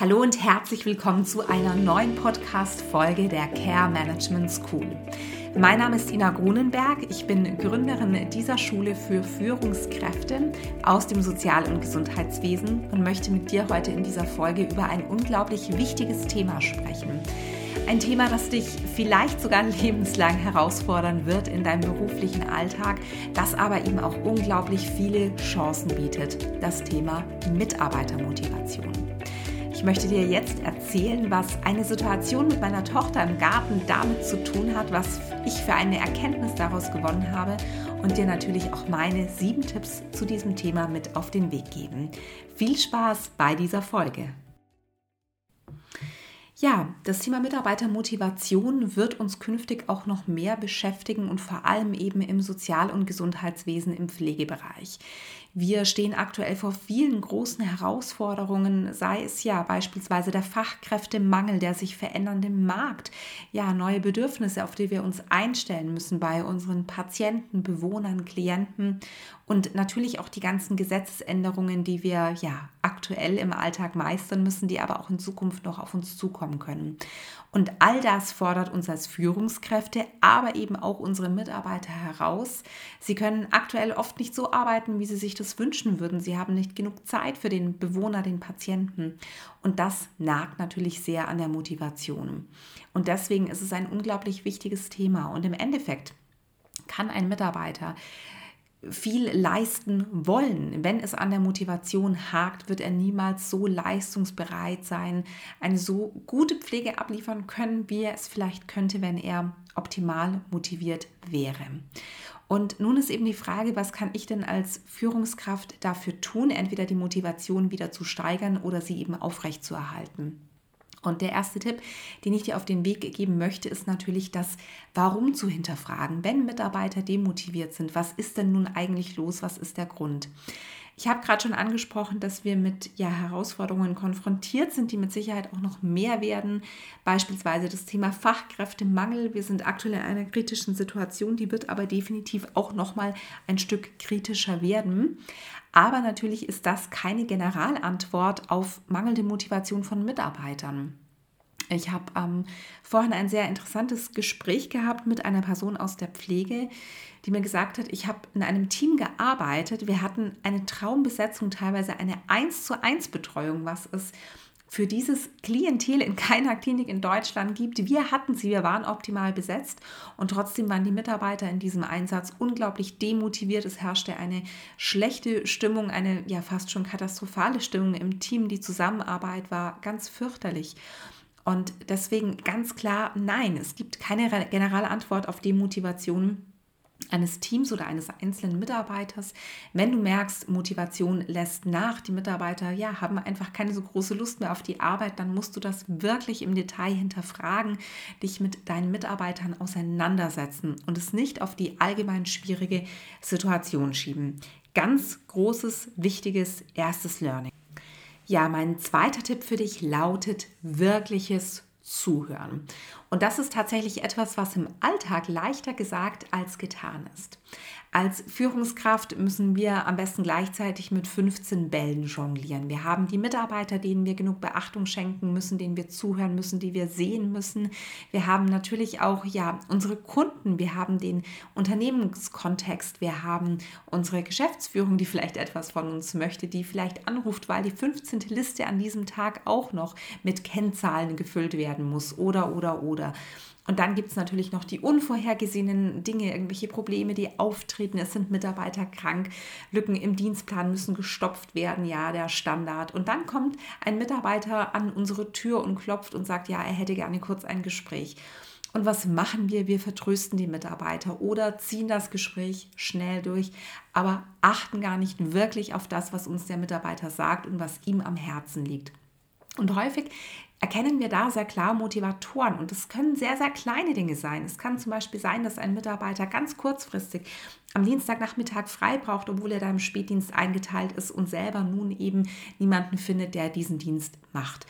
Hallo und herzlich willkommen zu einer neuen Podcast-Folge der Care Management School. Mein Name ist Ina Grunenberg. Ich bin Gründerin dieser Schule für Führungskräfte aus dem Sozial- und Gesundheitswesen und möchte mit dir heute in dieser Folge über ein unglaublich wichtiges Thema sprechen. Ein Thema, das dich vielleicht sogar lebenslang herausfordern wird in deinem beruflichen Alltag, das aber eben auch unglaublich viele Chancen bietet. Das Thema Mitarbeitermotivation. Ich möchte dir jetzt erzählen, was eine Situation mit meiner Tochter im Garten damit zu tun hat, was ich für eine Erkenntnis daraus gewonnen habe und dir natürlich auch meine sieben Tipps zu diesem Thema mit auf den Weg geben. Viel Spaß bei dieser Folge. Ja, das Thema Mitarbeitermotivation wird uns künftig auch noch mehr beschäftigen und vor allem eben im Sozial- und Gesundheitswesen im Pflegebereich. Wir stehen aktuell vor vielen großen Herausforderungen, sei es ja beispielsweise der Fachkräftemangel, der sich verändernde Markt, ja, neue Bedürfnisse, auf die wir uns einstellen müssen bei unseren Patienten, Bewohnern, Klienten und natürlich auch die ganzen Gesetzesänderungen, die wir ja aktuell im Alltag meistern müssen, die aber auch in Zukunft noch auf uns zukommen können. Und all das fordert uns als Führungskräfte, aber eben auch unsere Mitarbeiter heraus. Sie können aktuell oft nicht so arbeiten, wie sie sich das wünschen würden. Sie haben nicht genug Zeit für den Bewohner, den Patienten. Und das nagt natürlich sehr an der Motivation. Und deswegen ist es ein unglaublich wichtiges Thema. Und im Endeffekt kann ein Mitarbeiter viel leisten wollen. Wenn es an der Motivation hakt, wird er niemals so leistungsbereit sein, eine so gute Pflege abliefern können, wie er es vielleicht könnte, wenn er optimal motiviert wäre. Und nun ist eben die Frage, was kann ich denn als Führungskraft dafür tun, entweder die Motivation wieder zu steigern oder sie eben aufrechtzuerhalten. Und der erste Tipp, den ich dir auf den Weg geben möchte, ist natürlich das Warum zu hinterfragen. Wenn Mitarbeiter demotiviert sind, was ist denn nun eigentlich los? Was ist der Grund? Ich habe gerade schon angesprochen, dass wir mit ja, Herausforderungen konfrontiert sind, die mit Sicherheit auch noch mehr werden. Beispielsweise das Thema Fachkräftemangel. Wir sind aktuell in einer kritischen Situation, die wird aber definitiv auch noch mal ein Stück kritischer werden. Aber natürlich ist das keine Generalantwort auf mangelnde Motivation von Mitarbeitern. Ich habe ähm, vorhin ein sehr interessantes Gespräch gehabt mit einer Person aus der Pflege, die mir gesagt hat, ich habe in einem Team gearbeitet. Wir hatten eine Traumbesetzung, teilweise eine 1 zu 1 Betreuung, was es für dieses Klientel in keiner Klinik in Deutschland gibt. Wir hatten sie, wir waren optimal besetzt und trotzdem waren die Mitarbeiter in diesem Einsatz unglaublich demotiviert. Es herrschte eine schlechte Stimmung, eine ja fast schon katastrophale Stimmung im Team. Die Zusammenarbeit war ganz fürchterlich. Und deswegen ganz klar, nein, es gibt keine generelle Antwort auf Demotivation eines Teams oder eines einzelnen Mitarbeiters, wenn du merkst, Motivation lässt nach, die Mitarbeiter ja, haben einfach keine so große Lust mehr auf die Arbeit, dann musst du das wirklich im Detail hinterfragen, dich mit deinen Mitarbeitern auseinandersetzen und es nicht auf die allgemein schwierige Situation schieben. Ganz großes, wichtiges erstes Learning. Ja, mein zweiter Tipp für dich lautet wirkliches Zuhören. Und das ist tatsächlich etwas, was im Alltag leichter gesagt als getan ist. Als Führungskraft müssen wir am besten gleichzeitig mit 15 Bällen jonglieren. Wir haben die Mitarbeiter, denen wir genug Beachtung schenken müssen, denen wir zuhören müssen, die wir sehen müssen. Wir haben natürlich auch ja unsere Kunden, wir haben den Unternehmenskontext, wir haben unsere Geschäftsführung, die vielleicht etwas von uns möchte, die vielleicht anruft, weil die 15. Liste an diesem Tag auch noch mit Kennzahlen gefüllt werden muss oder oder oder. Und dann gibt es natürlich noch die unvorhergesehenen Dinge, irgendwelche Probleme, die auftreten. Es sind Mitarbeiter krank, Lücken im Dienstplan müssen gestopft werden, ja, der Standard. Und dann kommt ein Mitarbeiter an unsere Tür und klopft und sagt, ja, er hätte gerne kurz ein Gespräch. Und was machen wir? Wir vertrösten die Mitarbeiter oder ziehen das Gespräch schnell durch, aber achten gar nicht wirklich auf das, was uns der Mitarbeiter sagt und was ihm am Herzen liegt. Und häufig erkennen wir da sehr klar Motivatoren. Und es können sehr, sehr kleine Dinge sein. Es kann zum Beispiel sein, dass ein Mitarbeiter ganz kurzfristig am Dienstagnachmittag frei braucht, obwohl er da im Spätdienst eingeteilt ist und selber nun eben niemanden findet, der diesen Dienst macht.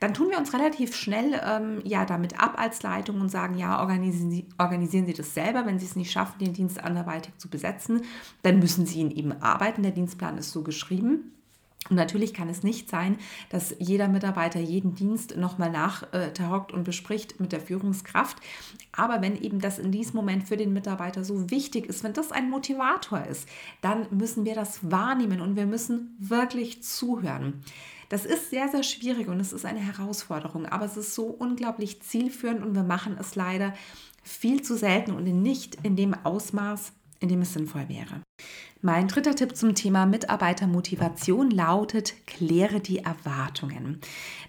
Dann tun wir uns relativ schnell ähm, ja, damit ab als Leitung und sagen, ja, organisieren Sie, organisieren Sie das selber. Wenn Sie es nicht schaffen, den Dienst anderweitig zu besetzen, dann müssen Sie ihn eben arbeiten. Der Dienstplan ist so geschrieben. Und natürlich kann es nicht sein, dass jeder Mitarbeiter jeden Dienst nochmal nachtaugt und bespricht mit der Führungskraft. Aber wenn eben das in diesem Moment für den Mitarbeiter so wichtig ist, wenn das ein Motivator ist, dann müssen wir das wahrnehmen und wir müssen wirklich zuhören. Das ist sehr, sehr schwierig und es ist eine Herausforderung, aber es ist so unglaublich zielführend und wir machen es leider viel zu selten und nicht in dem Ausmaß, in dem es sinnvoll wäre. Mein dritter Tipp zum Thema Mitarbeitermotivation lautet, kläre die Erwartungen.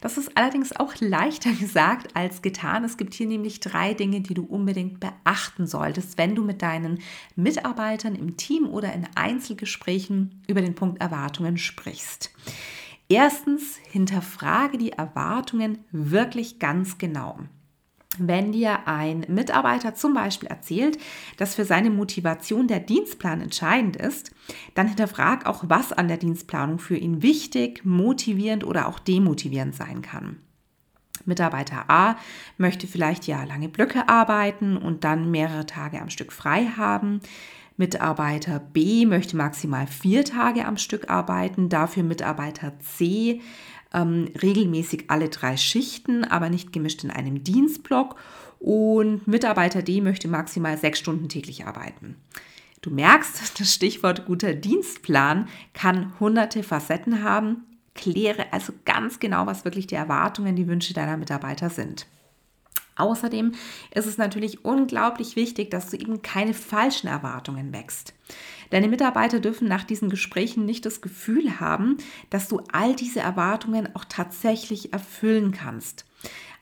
Das ist allerdings auch leichter gesagt als getan. Es gibt hier nämlich drei Dinge, die du unbedingt beachten solltest, wenn du mit deinen Mitarbeitern im Team oder in Einzelgesprächen über den Punkt Erwartungen sprichst. Erstens, hinterfrage die Erwartungen wirklich ganz genau. Wenn dir ein Mitarbeiter zum Beispiel erzählt, dass für seine Motivation der Dienstplan entscheidend ist, dann hinterfrag auch, was an der Dienstplanung für ihn wichtig, motivierend oder auch demotivierend sein kann. Mitarbeiter A möchte vielleicht ja lange Blöcke arbeiten und dann mehrere Tage am Stück frei haben. Mitarbeiter B möchte maximal vier Tage am Stück arbeiten, dafür Mitarbeiter C ähm, regelmäßig alle drei Schichten, aber nicht gemischt in einem Dienstblock. Und Mitarbeiter D möchte maximal sechs Stunden täglich arbeiten. Du merkst, das Stichwort guter Dienstplan kann hunderte Facetten haben. Kläre also ganz genau, was wirklich die Erwartungen, die Wünsche deiner Mitarbeiter sind. Außerdem ist es natürlich unglaublich wichtig, dass du eben keine falschen Erwartungen wächst. Deine Mitarbeiter dürfen nach diesen Gesprächen nicht das Gefühl haben, dass du all diese Erwartungen auch tatsächlich erfüllen kannst.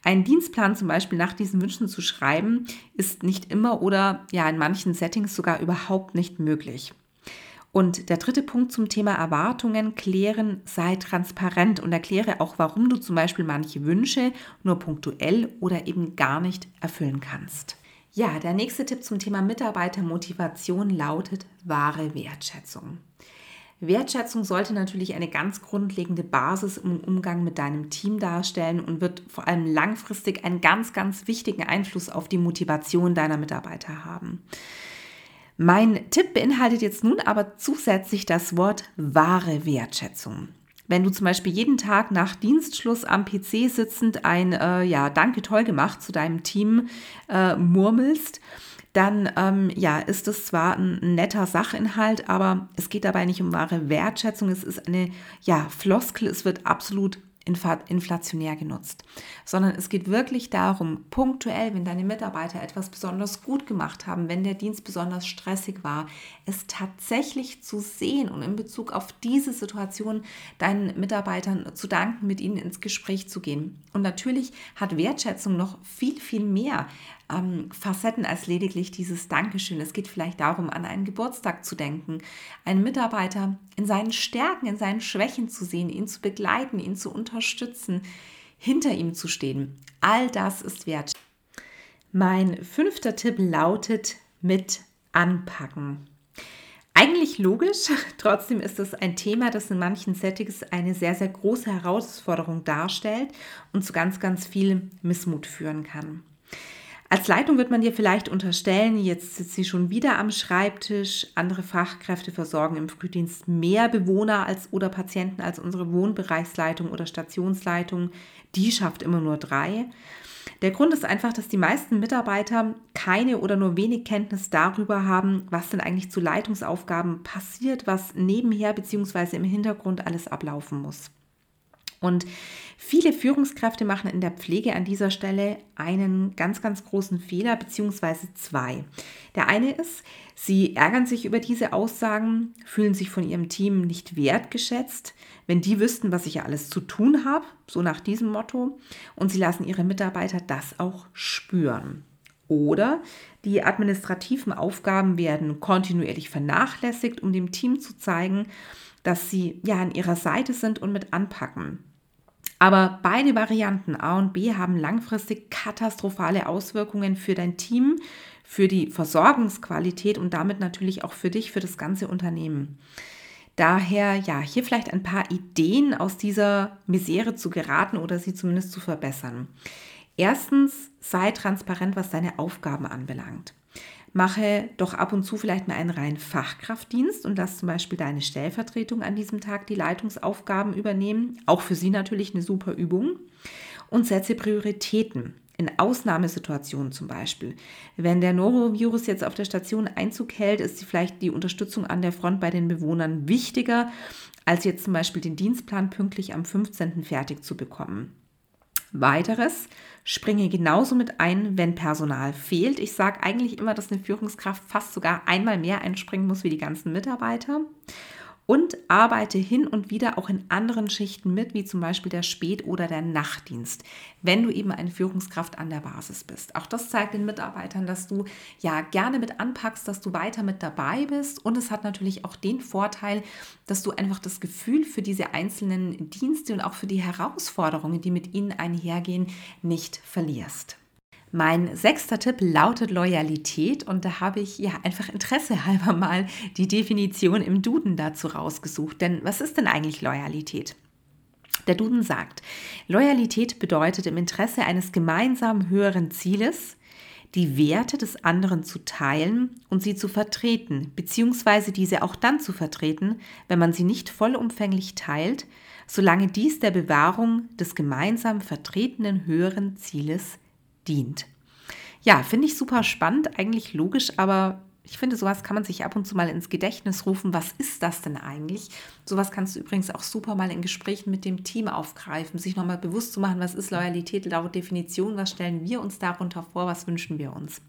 Einen Dienstplan zum Beispiel nach diesen Wünschen zu schreiben, ist nicht immer oder ja in manchen Settings sogar überhaupt nicht möglich. Und der dritte Punkt zum Thema Erwartungen klären, sei transparent und erkläre auch, warum du zum Beispiel manche Wünsche nur punktuell oder eben gar nicht erfüllen kannst. Ja, der nächste Tipp zum Thema Mitarbeitermotivation lautet wahre Wertschätzung. Wertschätzung sollte natürlich eine ganz grundlegende Basis im Umgang mit deinem Team darstellen und wird vor allem langfristig einen ganz, ganz wichtigen Einfluss auf die Motivation deiner Mitarbeiter haben. Mein Tipp beinhaltet jetzt nun aber zusätzlich das Wort wahre Wertschätzung. Wenn du zum Beispiel jeden Tag nach Dienstschluss am PC sitzend ein äh, Ja, danke, toll gemacht zu deinem Team äh, murmelst, dann ähm, ja, ist es zwar ein netter Sachinhalt, aber es geht dabei nicht um wahre Wertschätzung. Es ist eine ja, Floskel, es wird absolut inflationär genutzt, sondern es geht wirklich darum, punktuell, wenn deine Mitarbeiter etwas besonders gut gemacht haben, wenn der Dienst besonders stressig war, es tatsächlich zu sehen und in Bezug auf diese Situation deinen Mitarbeitern zu danken, mit ihnen ins Gespräch zu gehen. Und natürlich hat Wertschätzung noch viel, viel mehr ähm, Facetten als lediglich dieses Dankeschön. Es geht vielleicht darum, an einen Geburtstag zu denken, einen Mitarbeiter in seinen Stärken, in seinen Schwächen zu sehen, ihn zu begleiten, ihn zu unterstützen, hinter ihm zu stehen. All das ist wert. Mein fünfter Tipp lautet mit anpacken. Eigentlich logisch, trotzdem ist es ein Thema, das in manchen Settings eine sehr, sehr große Herausforderung darstellt und zu ganz, ganz viel Missmut führen kann. Als Leitung wird man dir vielleicht unterstellen, jetzt sitzt sie schon wieder am Schreibtisch. Andere Fachkräfte versorgen im Frühdienst mehr Bewohner als oder Patienten als unsere Wohnbereichsleitung oder Stationsleitung. Die schafft immer nur drei. Der Grund ist einfach, dass die meisten Mitarbeiter keine oder nur wenig Kenntnis darüber haben, was denn eigentlich zu Leitungsaufgaben passiert, was nebenher bzw. im Hintergrund alles ablaufen muss. Und viele Führungskräfte machen in der Pflege an dieser Stelle einen ganz, ganz großen Fehler, beziehungsweise zwei. Der eine ist, sie ärgern sich über diese Aussagen, fühlen sich von ihrem Team nicht wertgeschätzt, wenn die wüssten, was ich ja alles zu tun habe, so nach diesem Motto, und sie lassen ihre Mitarbeiter das auch spüren. Oder die administrativen Aufgaben werden kontinuierlich vernachlässigt, um dem Team zu zeigen, dass sie ja an ihrer Seite sind und mit anpacken. Aber beide Varianten A und B haben langfristig katastrophale Auswirkungen für dein Team, für die Versorgungsqualität und damit natürlich auch für dich, für das ganze Unternehmen. Daher, ja, hier vielleicht ein paar Ideen aus dieser Misere zu geraten oder sie zumindest zu verbessern. Erstens, sei transparent, was deine Aufgaben anbelangt. Mache doch ab und zu vielleicht mal einen reinen Fachkraftdienst und lass zum Beispiel deine Stellvertretung an diesem Tag die Leitungsaufgaben übernehmen. Auch für sie natürlich eine super Übung. Und setze Prioritäten. In Ausnahmesituationen zum Beispiel. Wenn der Norovirus jetzt auf der Station Einzug hält, ist vielleicht die Unterstützung an der Front bei den Bewohnern wichtiger, als jetzt zum Beispiel den Dienstplan pünktlich am 15. fertig zu bekommen. Weiteres, springe genauso mit ein, wenn Personal fehlt. Ich sage eigentlich immer, dass eine Führungskraft fast sogar einmal mehr einspringen muss wie die ganzen Mitarbeiter und arbeite hin und wieder auch in anderen Schichten mit, wie zum Beispiel der Spät- oder der Nachtdienst, wenn du eben eine Führungskraft an der Basis bist. Auch das zeigt den Mitarbeitern, dass du ja gerne mit anpackst, dass du weiter mit dabei bist und es hat natürlich auch den Vorteil, dass du einfach das Gefühl für diese einzelnen Dienste und auch für die Herausforderungen, die mit ihnen einhergehen, nicht verlierst. Mein sechster Tipp lautet Loyalität und da habe ich ja einfach Interesse halber mal die Definition im Duden dazu rausgesucht. Denn was ist denn eigentlich Loyalität? Der Duden sagt, Loyalität bedeutet im Interesse eines gemeinsamen höheren Zieles, die Werte des anderen zu teilen und sie zu vertreten, beziehungsweise diese auch dann zu vertreten, wenn man sie nicht vollumfänglich teilt, solange dies der Bewahrung des gemeinsam vertretenen höheren Zieles dient. Ja, finde ich super spannend, eigentlich logisch, aber ich finde, sowas kann man sich ab und zu mal ins Gedächtnis rufen. Was ist das denn eigentlich? Sowas kannst du übrigens auch super mal in Gesprächen mit dem Team aufgreifen, sich nochmal bewusst zu machen, was ist Loyalität laut Definition, was stellen wir uns darunter vor, was wünschen wir uns.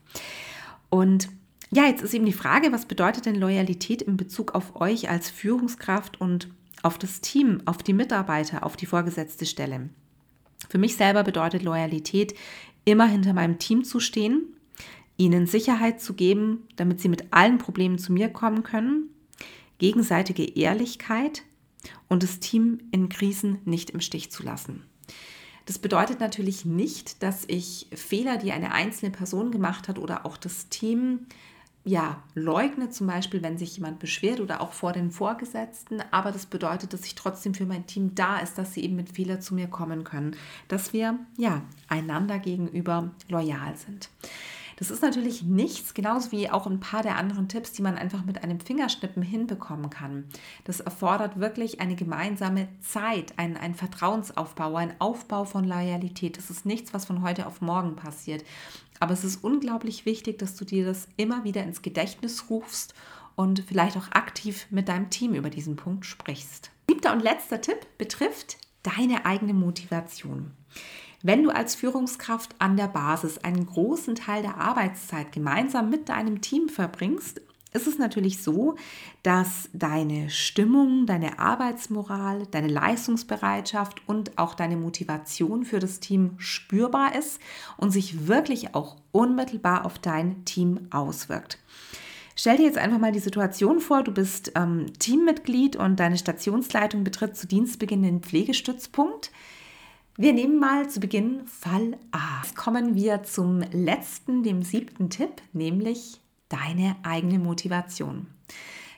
Und ja, jetzt ist eben die Frage, was bedeutet denn Loyalität in Bezug auf euch als Führungskraft und auf das Team, auf die Mitarbeiter, auf die vorgesetzte Stelle? Für mich selber bedeutet Loyalität immer hinter meinem Team zu stehen, ihnen Sicherheit zu geben, damit sie mit allen Problemen zu mir kommen können, gegenseitige Ehrlichkeit und das Team in Krisen nicht im Stich zu lassen. Das bedeutet natürlich nicht, dass ich Fehler, die eine einzelne Person gemacht hat oder auch das Team, ja, leugne zum Beispiel, wenn sich jemand beschwert oder auch vor den Vorgesetzten. Aber das bedeutet, dass ich trotzdem für mein Team da ist, dass sie eben mit Fehler zu mir kommen können, dass wir ja einander gegenüber loyal sind. Das ist natürlich nichts, genauso wie auch ein paar der anderen Tipps, die man einfach mit einem Fingerschnippen hinbekommen kann. Das erfordert wirklich eine gemeinsame Zeit, einen, einen Vertrauensaufbau, einen Aufbau von Loyalität. Das ist nichts, was von heute auf morgen passiert. Aber es ist unglaublich wichtig, dass du dir das immer wieder ins Gedächtnis rufst und vielleicht auch aktiv mit deinem Team über diesen Punkt sprichst. Siebter und letzter Tipp betrifft deine eigene Motivation. Wenn du als Führungskraft an der Basis einen großen Teil der Arbeitszeit gemeinsam mit deinem Team verbringst, ist es natürlich so, dass deine Stimmung, deine Arbeitsmoral, deine Leistungsbereitschaft und auch deine Motivation für das Team spürbar ist und sich wirklich auch unmittelbar auf dein Team auswirkt. Stell dir jetzt einfach mal die Situation vor, du bist ähm, Teammitglied und deine Stationsleitung betritt zu Dienstbeginn den Pflegestützpunkt. Wir nehmen mal zu Beginn Fall A. Jetzt kommen wir zum letzten, dem siebten Tipp, nämlich deine eigene Motivation.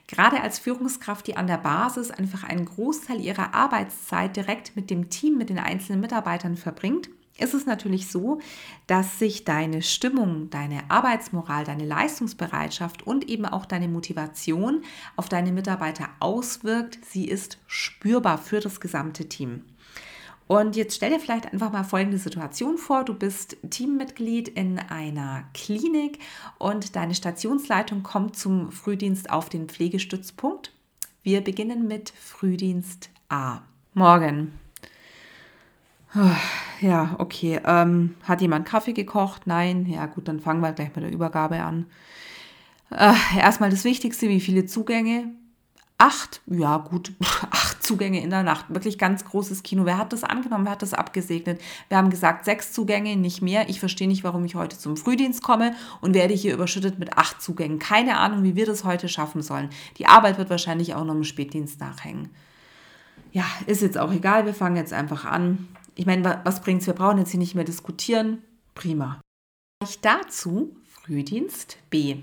Gerade als Führungskraft, die an der Basis einfach einen Großteil ihrer Arbeitszeit direkt mit dem Team, mit den einzelnen Mitarbeitern verbringt, ist es natürlich so, dass sich deine Stimmung, deine Arbeitsmoral, deine Leistungsbereitschaft und eben auch deine Motivation auf deine Mitarbeiter auswirkt. Sie ist spürbar für das gesamte Team. Und jetzt stell dir vielleicht einfach mal folgende Situation vor. Du bist Teammitglied in einer Klinik und deine Stationsleitung kommt zum Frühdienst auf den Pflegestützpunkt. Wir beginnen mit Frühdienst A. Morgen. Ja, okay. Ähm, hat jemand Kaffee gekocht? Nein. Ja, gut, dann fangen wir gleich mit der Übergabe an. Äh, erstmal das Wichtigste, wie viele Zugänge? Acht, ja gut, acht Zugänge in der Nacht. Wirklich ganz großes Kino. Wer hat das angenommen? Wer hat das abgesegnet? Wir haben gesagt, sechs Zugänge, nicht mehr. Ich verstehe nicht, warum ich heute zum Frühdienst komme und werde hier überschüttet mit acht Zugängen. Keine Ahnung, wie wir das heute schaffen sollen. Die Arbeit wird wahrscheinlich auch noch im Spätdienst nachhängen. Ja, ist jetzt auch egal. Wir fangen jetzt einfach an. Ich meine, was bringt es? Wir brauchen jetzt hier nicht mehr diskutieren. Prima. Ich dazu Frühdienst B.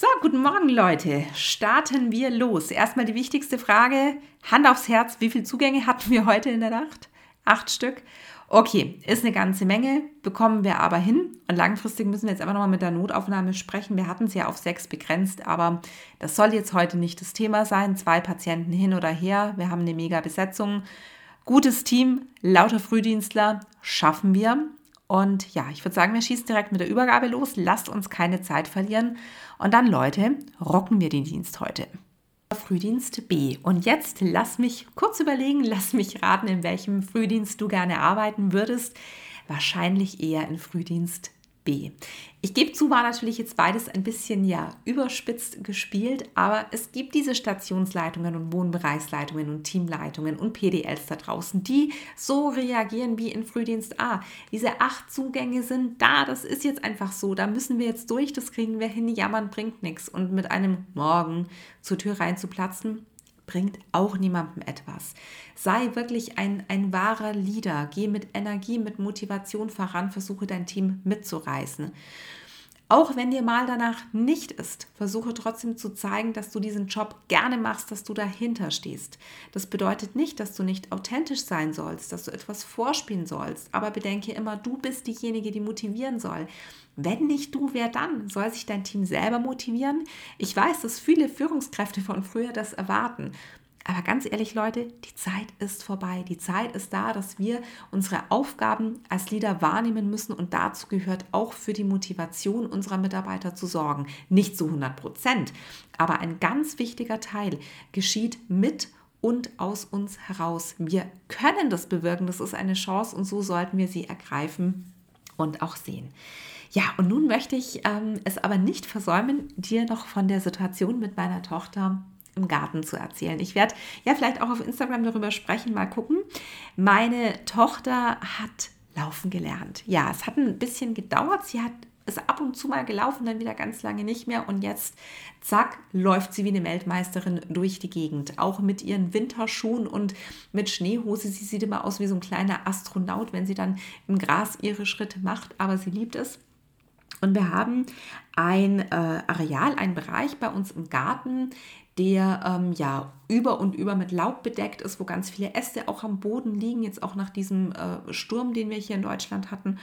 So, guten Morgen Leute. Starten wir los. Erstmal die wichtigste Frage, Hand aufs Herz, wie viele Zugänge hatten wir heute in der Nacht? Acht Stück. Okay, ist eine ganze Menge, bekommen wir aber hin. Und langfristig müssen wir jetzt einfach nochmal mit der Notaufnahme sprechen. Wir hatten es ja auf sechs begrenzt, aber das soll jetzt heute nicht das Thema sein. Zwei Patienten hin oder her. Wir haben eine mega Besetzung. Gutes Team, lauter Frühdienstler, schaffen wir. Und ja, ich würde sagen, wir schießen direkt mit der Übergabe los. Lasst uns keine Zeit verlieren. Und dann, Leute, rocken wir den Dienst heute. Frühdienst B. Und jetzt lass mich kurz überlegen, lass mich raten, in welchem Frühdienst du gerne arbeiten würdest. Wahrscheinlich eher in Frühdienst B. Ich gebe zu, war natürlich jetzt beides ein bisschen ja überspitzt gespielt, aber es gibt diese Stationsleitungen und Wohnbereichsleitungen und Teamleitungen und PDLs da draußen, die so reagieren wie in Frühdienst A. Diese acht Zugänge sind da, das ist jetzt einfach so, da müssen wir jetzt durch, das kriegen wir hin, jammern bringt nichts. Und mit einem Morgen zur Tür reinzuplatzen, bringt auch niemandem etwas. Sei wirklich ein, ein wahrer Leader. Geh mit Energie, mit Motivation voran, versuche dein Team mitzureißen. Auch wenn dir mal danach nicht ist, versuche trotzdem zu zeigen, dass du diesen Job gerne machst, dass du dahinter stehst. Das bedeutet nicht, dass du nicht authentisch sein sollst, dass du etwas vorspielen sollst, aber bedenke immer, du bist diejenige, die motivieren soll. Wenn nicht du, wer dann? Soll sich dein Team selber motivieren? Ich weiß, dass viele Führungskräfte von früher das erwarten. Aber ganz ehrlich, Leute, die Zeit ist vorbei. Die Zeit ist da, dass wir unsere Aufgaben als Leader wahrnehmen müssen und dazu gehört auch für die Motivation unserer Mitarbeiter zu sorgen. Nicht zu 100 Prozent, aber ein ganz wichtiger Teil geschieht mit und aus uns heraus. Wir können das bewirken, das ist eine Chance und so sollten wir sie ergreifen und auch sehen. Ja, und nun möchte ich ähm, es aber nicht versäumen, dir noch von der Situation mit meiner Tochter im Garten zu erzählen. Ich werde ja vielleicht auch auf Instagram darüber sprechen, mal gucken. Meine Tochter hat laufen gelernt. Ja, es hat ein bisschen gedauert. Sie hat ist ab und zu mal gelaufen, dann wieder ganz lange nicht mehr und jetzt, zack, läuft sie wie eine Weltmeisterin durch die Gegend. Auch mit ihren Winterschuhen und mit Schneehose. Sie sieht immer aus wie so ein kleiner Astronaut, wenn sie dann im Gras ihre Schritte macht, aber sie liebt es. Und wir haben ein äh, Areal, einen Bereich bei uns im Garten, der ähm, ja über und über mit Laub bedeckt ist, wo ganz viele Äste auch am Boden liegen, jetzt auch nach diesem äh, Sturm, den wir hier in Deutschland hatten.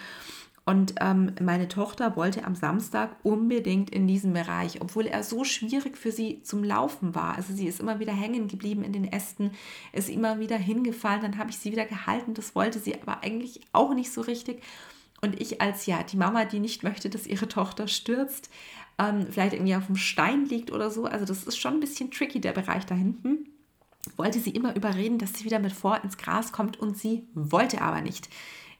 Und ähm, meine Tochter wollte am Samstag unbedingt in diesen Bereich, obwohl er so schwierig für sie zum Laufen war. Also sie ist immer wieder hängen geblieben in den Ästen, ist immer wieder hingefallen, dann habe ich sie wieder gehalten. Das wollte sie aber eigentlich auch nicht so richtig. Und ich als ja die Mama, die nicht möchte, dass ihre Tochter stürzt, ähm, vielleicht irgendwie auf dem Stein liegt oder so. Also das ist schon ein bisschen tricky, der Bereich da hinten. Wollte sie immer überreden, dass sie wieder mit vor ins Gras kommt und sie wollte aber nicht.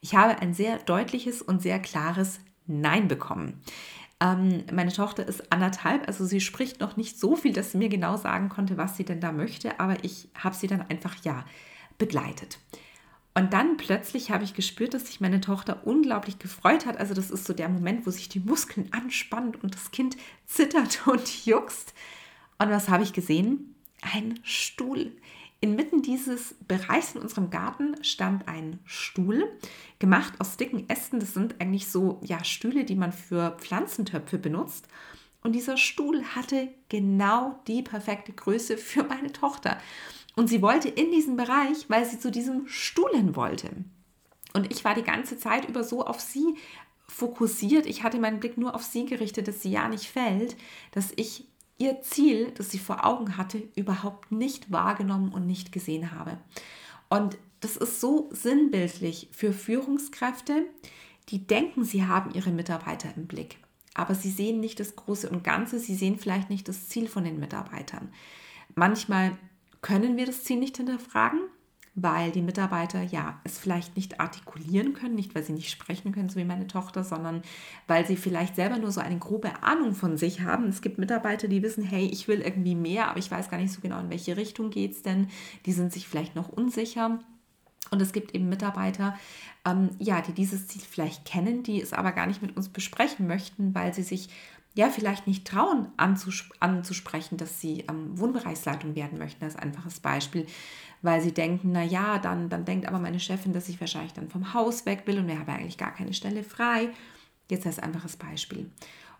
Ich habe ein sehr deutliches und sehr klares Nein bekommen. Ähm, meine Tochter ist anderthalb, also sie spricht noch nicht so viel, dass sie mir genau sagen konnte, was sie denn da möchte, aber ich habe sie dann einfach ja begleitet. Und dann plötzlich habe ich gespürt, dass sich meine Tochter unglaublich gefreut hat. Also das ist so der Moment, wo sich die Muskeln anspannen und das Kind zittert und juckst. Und was habe ich gesehen? Ein Stuhl. Inmitten dieses Bereichs in unserem Garten stand ein Stuhl, gemacht aus dicken Ästen. Das sind eigentlich so ja, Stühle, die man für Pflanzentöpfe benutzt. Und dieser Stuhl hatte genau die perfekte Größe für meine Tochter. Und sie wollte in diesen Bereich, weil sie zu diesem Stuhl hin wollte. Und ich war die ganze Zeit über so auf sie fokussiert. Ich hatte meinen Blick nur auf sie gerichtet, dass sie ja nicht fällt, dass ich ihr Ziel, das sie vor Augen hatte, überhaupt nicht wahrgenommen und nicht gesehen habe. Und das ist so sinnbildlich für Führungskräfte, die denken, sie haben ihre Mitarbeiter im Blick. Aber sie sehen nicht das Große und Ganze, sie sehen vielleicht nicht das Ziel von den Mitarbeitern. Manchmal können wir das Ziel nicht hinterfragen, weil die Mitarbeiter ja es vielleicht nicht artikulieren können, nicht weil sie nicht sprechen können, so wie meine Tochter, sondern weil sie vielleicht selber nur so eine grobe Ahnung von sich haben. Es gibt Mitarbeiter, die wissen, hey, ich will irgendwie mehr, aber ich weiß gar nicht so genau, in welche Richtung geht es denn. Die sind sich vielleicht noch unsicher. Und es gibt eben Mitarbeiter, ähm, ja, die dieses Ziel vielleicht kennen, die es aber gar nicht mit uns besprechen möchten, weil sie sich ja vielleicht nicht trauen anzusp anzusprechen, dass sie ähm, Wohnbereichsleitung werden möchten, als einfaches Beispiel, weil sie denken, na ja, dann, dann denkt aber meine Chefin, dass ich wahrscheinlich dann vom Haus weg will und wir haben eigentlich gar keine Stelle frei. Jetzt als einfaches Beispiel.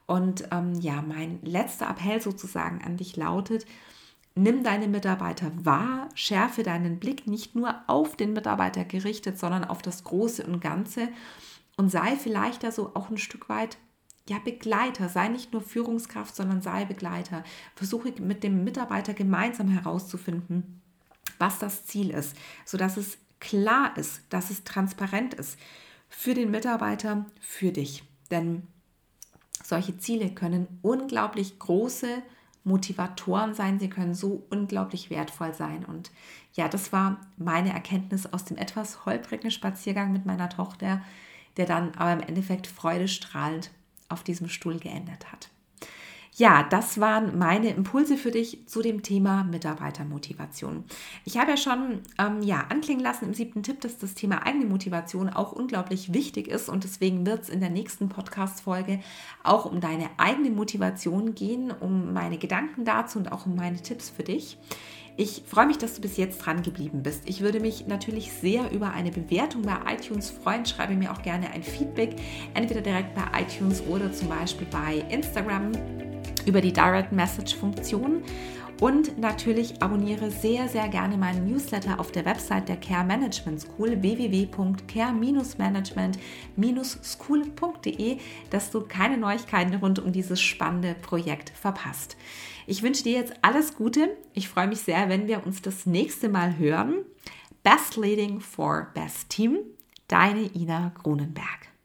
Und ähm, ja, mein letzter Appell sozusagen an dich lautet, nimm deine Mitarbeiter wahr, schärfe deinen Blick nicht nur auf den Mitarbeiter gerichtet, sondern auf das Große und Ganze und sei vielleicht also auch ein Stück weit ja, Begleiter, sei nicht nur Führungskraft, sondern sei Begleiter. Versuche mit dem Mitarbeiter gemeinsam herauszufinden, was das Ziel ist, sodass es klar ist, dass es transparent ist für den Mitarbeiter, für dich. Denn solche Ziele können unglaublich große Motivatoren sein, sie können so unglaublich wertvoll sein. Und ja, das war meine Erkenntnis aus dem etwas holprigen Spaziergang mit meiner Tochter, der dann aber im Endeffekt freudestrahlend auf diesem Stuhl geendet hat. Ja, das waren meine Impulse für dich zu dem Thema Mitarbeitermotivation. Ich habe ja schon ähm, ja, anklingen lassen im siebten Tipp, dass das Thema eigene Motivation auch unglaublich wichtig ist und deswegen wird es in der nächsten Podcast-Folge auch um deine eigene Motivation gehen, um meine Gedanken dazu und auch um meine Tipps für dich. Ich freue mich, dass du bis jetzt dran geblieben bist. Ich würde mich natürlich sehr über eine Bewertung bei iTunes freuen. Schreibe mir auch gerne ein Feedback, entweder direkt bei iTunes oder zum Beispiel bei Instagram über die Direct Message Funktion. Und natürlich abonniere sehr, sehr gerne meinen Newsletter auf der Website der Care Management School www.care-management-school.de, dass du keine Neuigkeiten rund um dieses spannende Projekt verpasst. Ich wünsche dir jetzt alles Gute. Ich freue mich sehr, wenn wir uns das nächste Mal hören. Best Leading for Best Team, deine Ina Grunenberg.